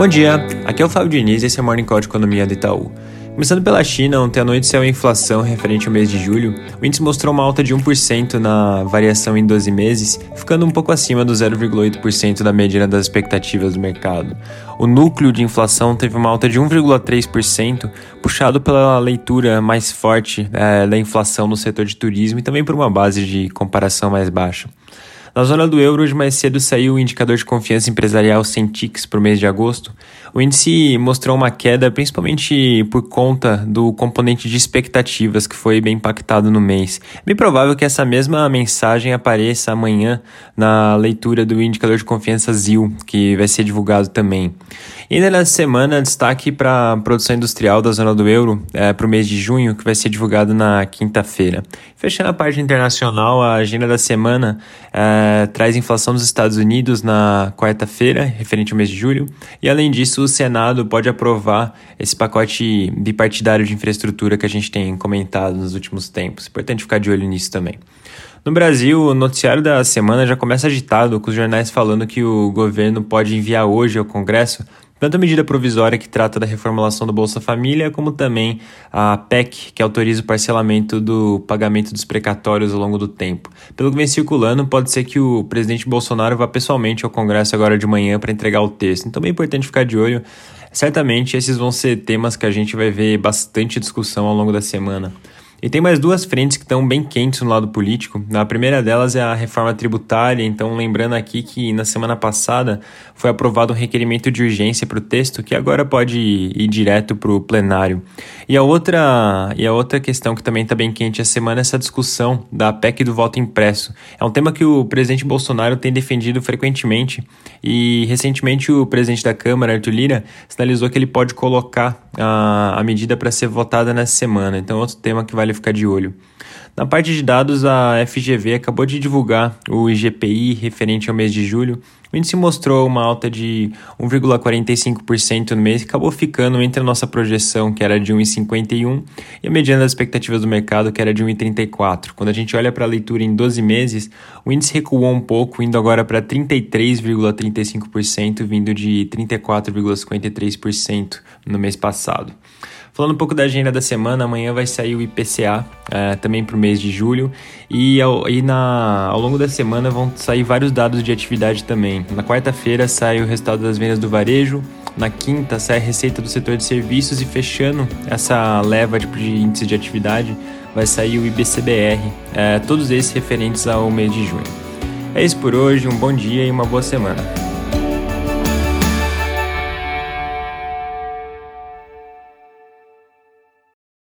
Bom dia, aqui é o Fábio Diniz e esse é o Morning Call de Economia do Itaú. Começando pela China, ontem à noite saiu a inflação referente ao mês de julho. O índice mostrou uma alta de 1% na variação em 12 meses, ficando um pouco acima do 0,8% da medida das expectativas do mercado. O núcleo de inflação teve uma alta de 1,3%, puxado pela leitura mais forte é, da inflação no setor de turismo e também por uma base de comparação mais baixa. Na zona do euro, hoje mais cedo saiu o indicador de confiança empresarial Centix para o mês de agosto. O índice mostrou uma queda principalmente por conta do componente de expectativas que foi bem impactado no mês. É bem provável que essa mesma mensagem apareça amanhã na leitura do indicador de confiança ZIL, que vai ser divulgado também. E ainda nessa semana, destaque para a produção industrial da zona do euro é, para o mês de junho, que vai ser divulgado na quinta-feira. Fechando a parte internacional, a agenda da semana é, traz inflação dos Estados Unidos na quarta-feira, referente ao mês de julho, e além disso, o Senado pode aprovar esse pacote bipartidário de infraestrutura que a gente tem comentado nos últimos tempos. Importante ficar de olho nisso também. No Brasil, o noticiário da semana já começa agitado, com os jornais falando que o governo pode enviar hoje ao Congresso tanto a medida provisória que trata da reformulação do Bolsa Família, como também a PEC, que autoriza o parcelamento do pagamento dos precatórios ao longo do tempo. Pelo que vem circulando, pode ser que o presidente Bolsonaro vá pessoalmente ao Congresso agora de manhã para entregar o texto. Então é importante ficar de olho. Certamente esses vão ser temas que a gente vai ver bastante discussão ao longo da semana. E tem mais duas frentes que estão bem quentes no lado político. A primeira delas é a reforma tributária, então lembrando aqui que na semana passada foi aprovado um requerimento de urgência para o texto que agora pode ir direto para o plenário. E a outra e a outra questão que também está bem quente essa semana é essa discussão da PEC do voto impresso. É um tema que o presidente Bolsonaro tem defendido frequentemente e recentemente o presidente da Câmara, Arthur Lira, sinalizou que ele pode colocar a, a medida para ser votada nessa semana. Então, outro tema que vale ficar de olho. Na parte de dados, a FGV acabou de divulgar o IGPI referente ao mês de julho. O índice mostrou uma alta de 1,45% no mês e acabou ficando entre a nossa projeção, que era de 1,51%, e a mediana das expectativas do mercado, que era de 1,34%. Quando a gente olha para a leitura em 12 meses, o índice recuou um pouco, indo agora para 33,35%, vindo de 34,53% no mês passado. Falando um pouco da agenda da semana, amanhã vai sair o IPCA, é, também para o mês de julho, e, ao, e na, ao longo da semana vão sair vários dados de atividade também. Na quarta-feira sai o resultado das vendas do varejo, na quinta sai a receita do setor de serviços e fechando essa leva de, de índice de atividade vai sair o IBCBR, é, todos esses referentes ao mês de junho. É isso por hoje, um bom dia e uma boa semana.